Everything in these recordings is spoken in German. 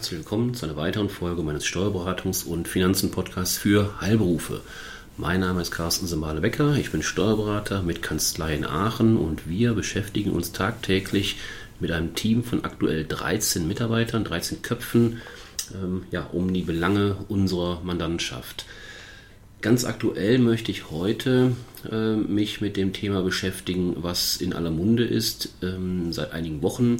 herzlich willkommen zu einer weiteren Folge meines Steuerberatungs- und Finanzen-Podcasts für Heilberufe. Mein Name ist Carsten Semale-Becker, ich bin Steuerberater mit Kanzlei in Aachen und wir beschäftigen uns tagtäglich mit einem Team von aktuell 13 Mitarbeitern, 13 Köpfen, ähm, ja, um die Belange unserer Mandantschaft. Ganz aktuell möchte ich heute äh, mich mit dem Thema beschäftigen, was in aller Munde ist ähm, seit einigen Wochen.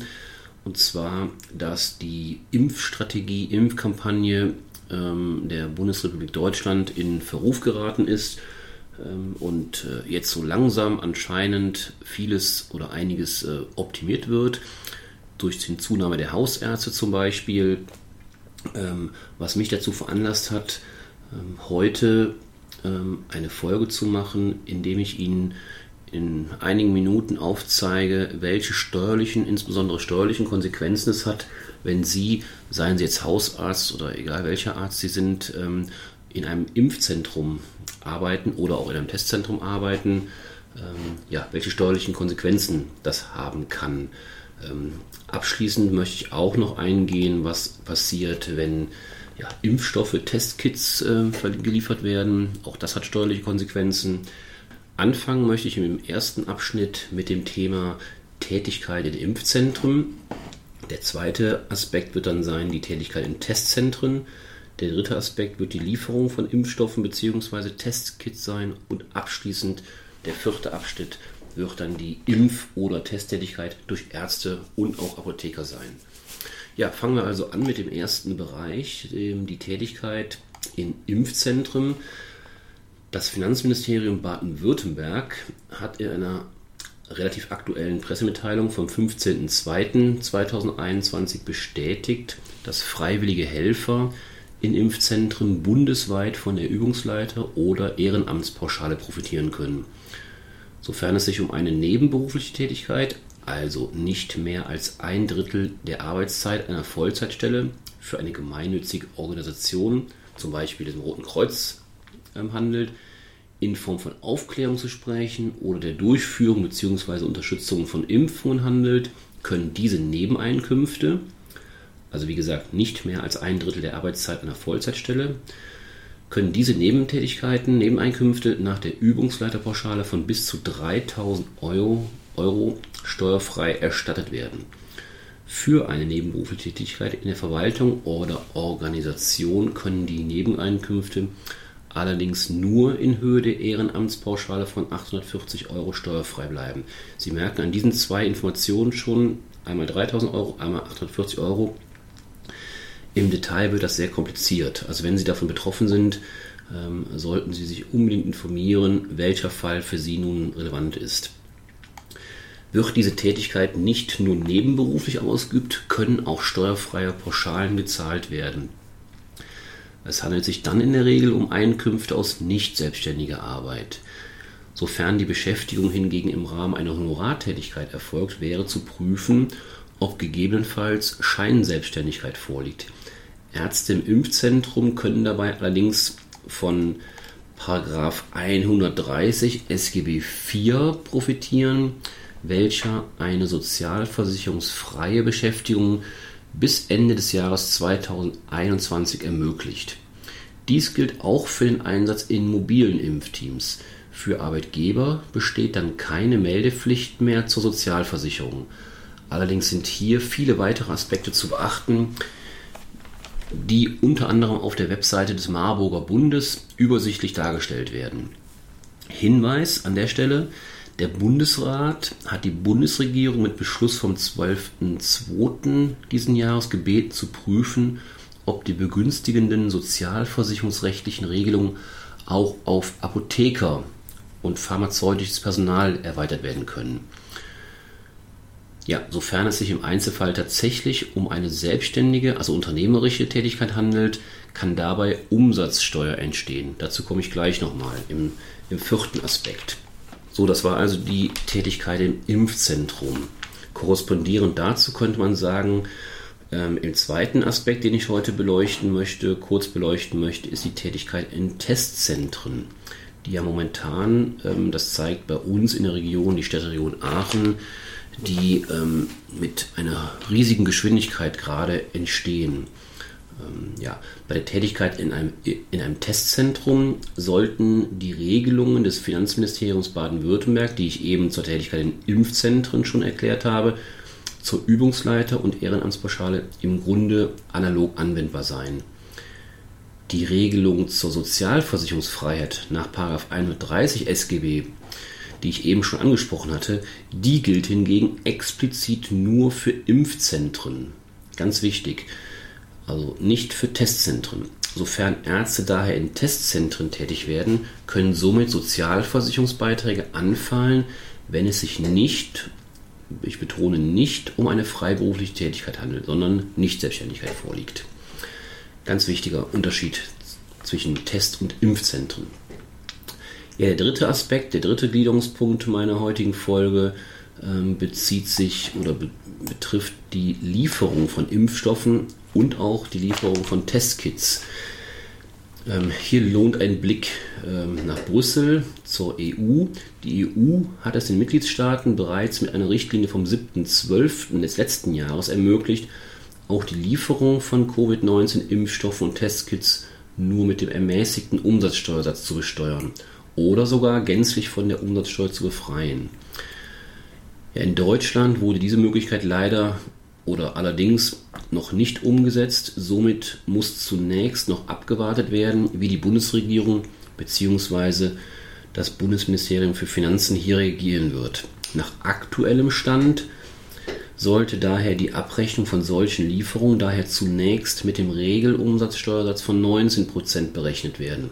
Und zwar, dass die Impfstrategie, Impfkampagne ähm, der Bundesrepublik Deutschland in Verruf geraten ist ähm, und äh, jetzt so langsam anscheinend vieles oder einiges äh, optimiert wird. Durch die Zunahme der Hausärzte zum Beispiel, ähm, was mich dazu veranlasst hat, ähm, heute ähm, eine Folge zu machen, indem ich Ihnen in einigen Minuten aufzeige, welche steuerlichen, insbesondere steuerlichen Konsequenzen es hat, wenn Sie, seien Sie jetzt Hausarzt oder egal welcher Arzt Sie sind, ähm, in einem Impfzentrum arbeiten oder auch in einem Testzentrum arbeiten, ähm, ja, welche steuerlichen Konsequenzen das haben kann. Ähm, abschließend möchte ich auch noch eingehen, was passiert, wenn ja, Impfstoffe, Testkits äh, geliefert werden. Auch das hat steuerliche Konsequenzen. Anfangen möchte ich im ersten Abschnitt mit dem Thema Tätigkeit in Impfzentren. Der zweite Aspekt wird dann sein die Tätigkeit in Testzentren. Der dritte Aspekt wird die Lieferung von Impfstoffen bzw. Testkits sein. Und abschließend der vierte Abschnitt wird dann die Impf- oder Testtätigkeit durch Ärzte und auch Apotheker sein. Ja, fangen wir also an mit dem ersten Bereich, die Tätigkeit in Impfzentren. Das Finanzministerium Baden-Württemberg hat in einer relativ aktuellen Pressemitteilung vom 15.02.2021 bestätigt, dass freiwillige Helfer in Impfzentren bundesweit von der Übungsleiter oder Ehrenamtspauschale profitieren können. Sofern es sich um eine nebenberufliche Tätigkeit, also nicht mehr als ein Drittel der Arbeitszeit einer Vollzeitstelle für eine gemeinnützige Organisation, zum Beispiel dem Roten Kreuz, ähm, handelt, in Form von Aufklärung zu sprechen oder der Durchführung bzw. Unterstützung von Impfungen handelt, können diese Nebeneinkünfte, also wie gesagt nicht mehr als ein Drittel der Arbeitszeit einer Vollzeitstelle, können diese Nebentätigkeiten, Nebeneinkünfte nach der Übungsleiterpauschale von bis zu 3000 Euro, Euro steuerfrei erstattet werden. Für eine nebenberufliche in der Verwaltung oder Organisation können die Nebeneinkünfte allerdings nur in Höhe der Ehrenamtspauschale von 840 Euro steuerfrei bleiben. Sie merken an diesen zwei Informationen schon, einmal 3000 Euro, einmal 840 Euro. Im Detail wird das sehr kompliziert. Also wenn Sie davon betroffen sind, ähm, sollten Sie sich unbedingt informieren, welcher Fall für Sie nun relevant ist. Wird diese Tätigkeit nicht nur nebenberuflich ausgeübt, können auch steuerfreie Pauschalen gezahlt werden. Es handelt sich dann in der Regel um Einkünfte aus nicht selbstständiger Arbeit. Sofern die Beschäftigung hingegen im Rahmen einer Honorartätigkeit erfolgt, wäre zu prüfen, ob gegebenenfalls Scheinselbstständigkeit vorliegt. Ärzte im Impfzentrum können dabei allerdings von 130 SGB IV profitieren, welcher eine sozialversicherungsfreie Beschäftigung bis Ende des Jahres 2021 ermöglicht. Dies gilt auch für den Einsatz in mobilen Impfteams. Für Arbeitgeber besteht dann keine Meldepflicht mehr zur Sozialversicherung. Allerdings sind hier viele weitere Aspekte zu beachten, die unter anderem auf der Webseite des Marburger Bundes übersichtlich dargestellt werden. Hinweis an der Stelle, der Bundesrat hat die Bundesregierung mit Beschluss vom 12.02. diesen Jahres gebeten zu prüfen, ob die begünstigenden sozialversicherungsrechtlichen Regelungen auch auf Apotheker und pharmazeutisches Personal erweitert werden können. Ja, sofern es sich im Einzelfall tatsächlich um eine selbstständige, also unternehmerische Tätigkeit handelt, kann dabei Umsatzsteuer entstehen. Dazu komme ich gleich nochmal im, im vierten Aspekt. So, das war also die Tätigkeit im Impfzentrum. Korrespondierend dazu könnte man sagen, ähm, im zweiten Aspekt, den ich heute beleuchten möchte, kurz beleuchten möchte, ist die Tätigkeit in Testzentren, die ja momentan, ähm, das zeigt bei uns in der Region, die Städteregion Aachen, die ähm, mit einer riesigen Geschwindigkeit gerade entstehen. Ähm, ja, bei der Tätigkeit in einem, in einem Testzentrum sollten die Regelungen des Finanzministeriums Baden-Württemberg, die ich eben zur Tätigkeit in Impfzentren schon erklärt habe, zur Übungsleiter und Ehrenamtspauschale im Grunde analog anwendbar sein. Die Regelung zur Sozialversicherungsfreiheit nach 130 SGB, die ich eben schon angesprochen hatte, die gilt hingegen explizit nur für Impfzentren. Ganz wichtig also nicht für Testzentren. Sofern Ärzte daher in Testzentren tätig werden, können somit Sozialversicherungsbeiträge anfallen, wenn es sich nicht, ich betone nicht, um eine freiberufliche Tätigkeit handelt, sondern Nicht-Selbstständigkeit vorliegt. Ganz wichtiger Unterschied zwischen Test- und Impfzentren. Ja, der dritte Aspekt, der dritte Gliederungspunkt meiner heutigen Folge ähm, bezieht sich oder be betrifft die Lieferung von Impfstoffen und auch die Lieferung von Testkits. Ähm, hier lohnt ein Blick ähm, nach Brüssel zur EU. Die EU hat es den Mitgliedstaaten bereits mit einer Richtlinie vom 7.12. des letzten Jahres ermöglicht, auch die Lieferung von Covid-19-Impfstoffen und Testkits nur mit dem ermäßigten Umsatzsteuersatz zu besteuern oder sogar gänzlich von der Umsatzsteuer zu befreien. Ja, in Deutschland wurde diese Möglichkeit leider oder allerdings noch nicht umgesetzt. Somit muss zunächst noch abgewartet werden, wie die Bundesregierung bzw. das Bundesministerium für Finanzen hier reagieren wird. Nach aktuellem Stand sollte daher die Abrechnung von solchen Lieferungen daher zunächst mit dem Regelumsatzsteuersatz von 19% berechnet werden.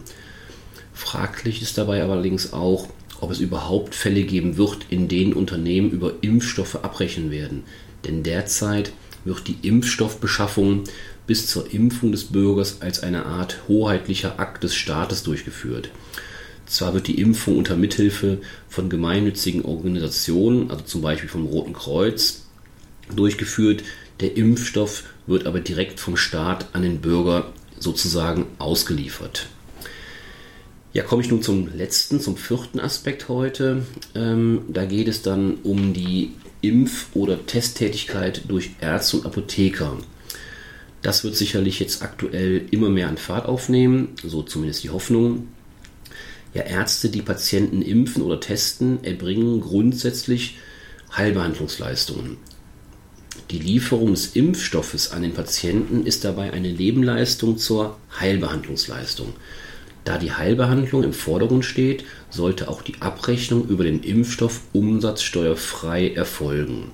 Fraglich ist dabei allerdings auch, ob es überhaupt Fälle geben wird, in denen Unternehmen über Impfstoffe abrechnen werden. Denn derzeit wird die Impfstoffbeschaffung bis zur Impfung des Bürgers als eine Art hoheitlicher Akt des Staates durchgeführt. Zwar wird die Impfung unter Mithilfe von gemeinnützigen Organisationen, also zum Beispiel vom Roten Kreuz, durchgeführt, der Impfstoff wird aber direkt vom Staat an den Bürger sozusagen ausgeliefert. Ja, komme ich nun zum letzten, zum vierten Aspekt heute. Ähm, da geht es dann um die Impf- oder Testtätigkeit durch Ärzte und Apotheker. Das wird sicherlich jetzt aktuell immer mehr an Fahrt aufnehmen, so zumindest die Hoffnung. Ja, Ärzte, die Patienten impfen oder testen, erbringen grundsätzlich Heilbehandlungsleistungen. Die Lieferung des Impfstoffes an den Patienten ist dabei eine Nebenleistung zur Heilbehandlungsleistung. Da die Heilbehandlung im Vordergrund steht, sollte auch die Abrechnung über den Impfstoff umsatzsteuerfrei erfolgen.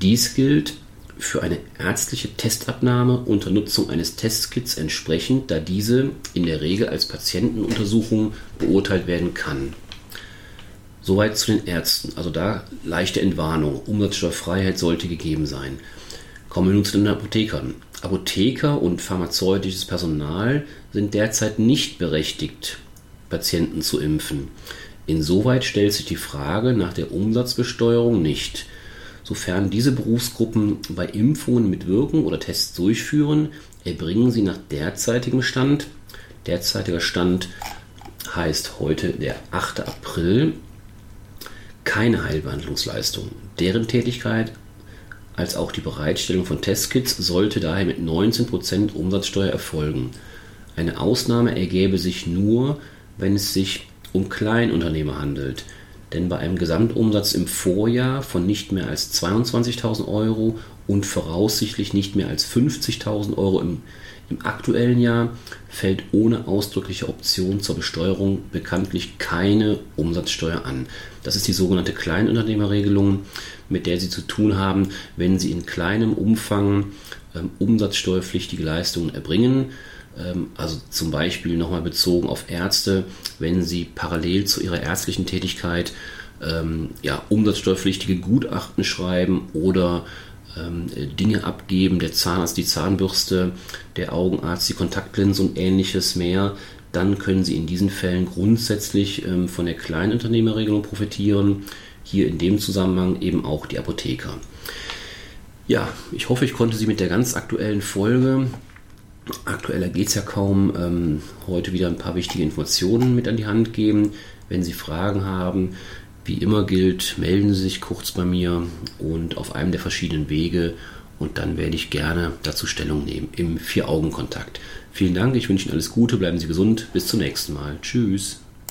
Dies gilt für eine ärztliche Testabnahme unter Nutzung eines Testkits entsprechend, da diese in der Regel als Patientenuntersuchung beurteilt werden kann. Soweit zu den Ärzten. Also da leichte Entwarnung. Umsatzsteuerfreiheit sollte gegeben sein. Kommen wir nun zu den Apothekern. Apotheker und pharmazeutisches Personal sind derzeit nicht berechtigt, Patienten zu impfen. Insoweit stellt sich die Frage nach der Umsatzbesteuerung nicht. Sofern diese Berufsgruppen bei Impfungen mitwirken oder Tests durchführen, erbringen sie nach derzeitigem Stand, derzeitiger Stand heißt heute der 8. April, keine Heilbehandlungsleistung. Deren Tätigkeit als auch die Bereitstellung von Testkits sollte daher mit 19% Umsatzsteuer erfolgen. Eine Ausnahme ergäbe sich nur, wenn es sich um Kleinunternehmer handelt, denn bei einem Gesamtumsatz im Vorjahr von nicht mehr als 22.000 Euro und voraussichtlich nicht mehr als 50.000 Euro im, im aktuellen Jahr fällt ohne ausdrückliche Option zur Besteuerung bekanntlich keine Umsatzsteuer an. Das ist die sogenannte Kleinunternehmerregelung, mit der Sie zu tun haben, wenn Sie in kleinem Umfang ähm, umsatzsteuerpflichtige Leistungen erbringen. Ähm, also zum Beispiel nochmal bezogen auf Ärzte, wenn Sie parallel zu Ihrer ärztlichen Tätigkeit ähm, ja, umsatzsteuerpflichtige Gutachten schreiben oder Dinge abgeben, der Zahnarzt die Zahnbürste, der Augenarzt die Kontaktlinse und ähnliches mehr, dann können Sie in diesen Fällen grundsätzlich ähm, von der Kleinunternehmerregelung profitieren. Hier in dem Zusammenhang eben auch die Apotheker. Ja, ich hoffe, ich konnte Sie mit der ganz aktuellen Folge, aktueller geht es ja kaum, ähm, heute wieder ein paar wichtige Informationen mit an die Hand geben. Wenn Sie Fragen haben, Wie immer gilt, melden Sie sich kurz bei mir und auf einem der verschiedenen Wege und dann werde ich gerne dazu Stellung nehmen im Vier-Augen-Kontakt. Vielen Dank, ich wünsche Ihnen alles Gute, bleiben Sie gesund, bis zum nächsten Mal. Tschüss.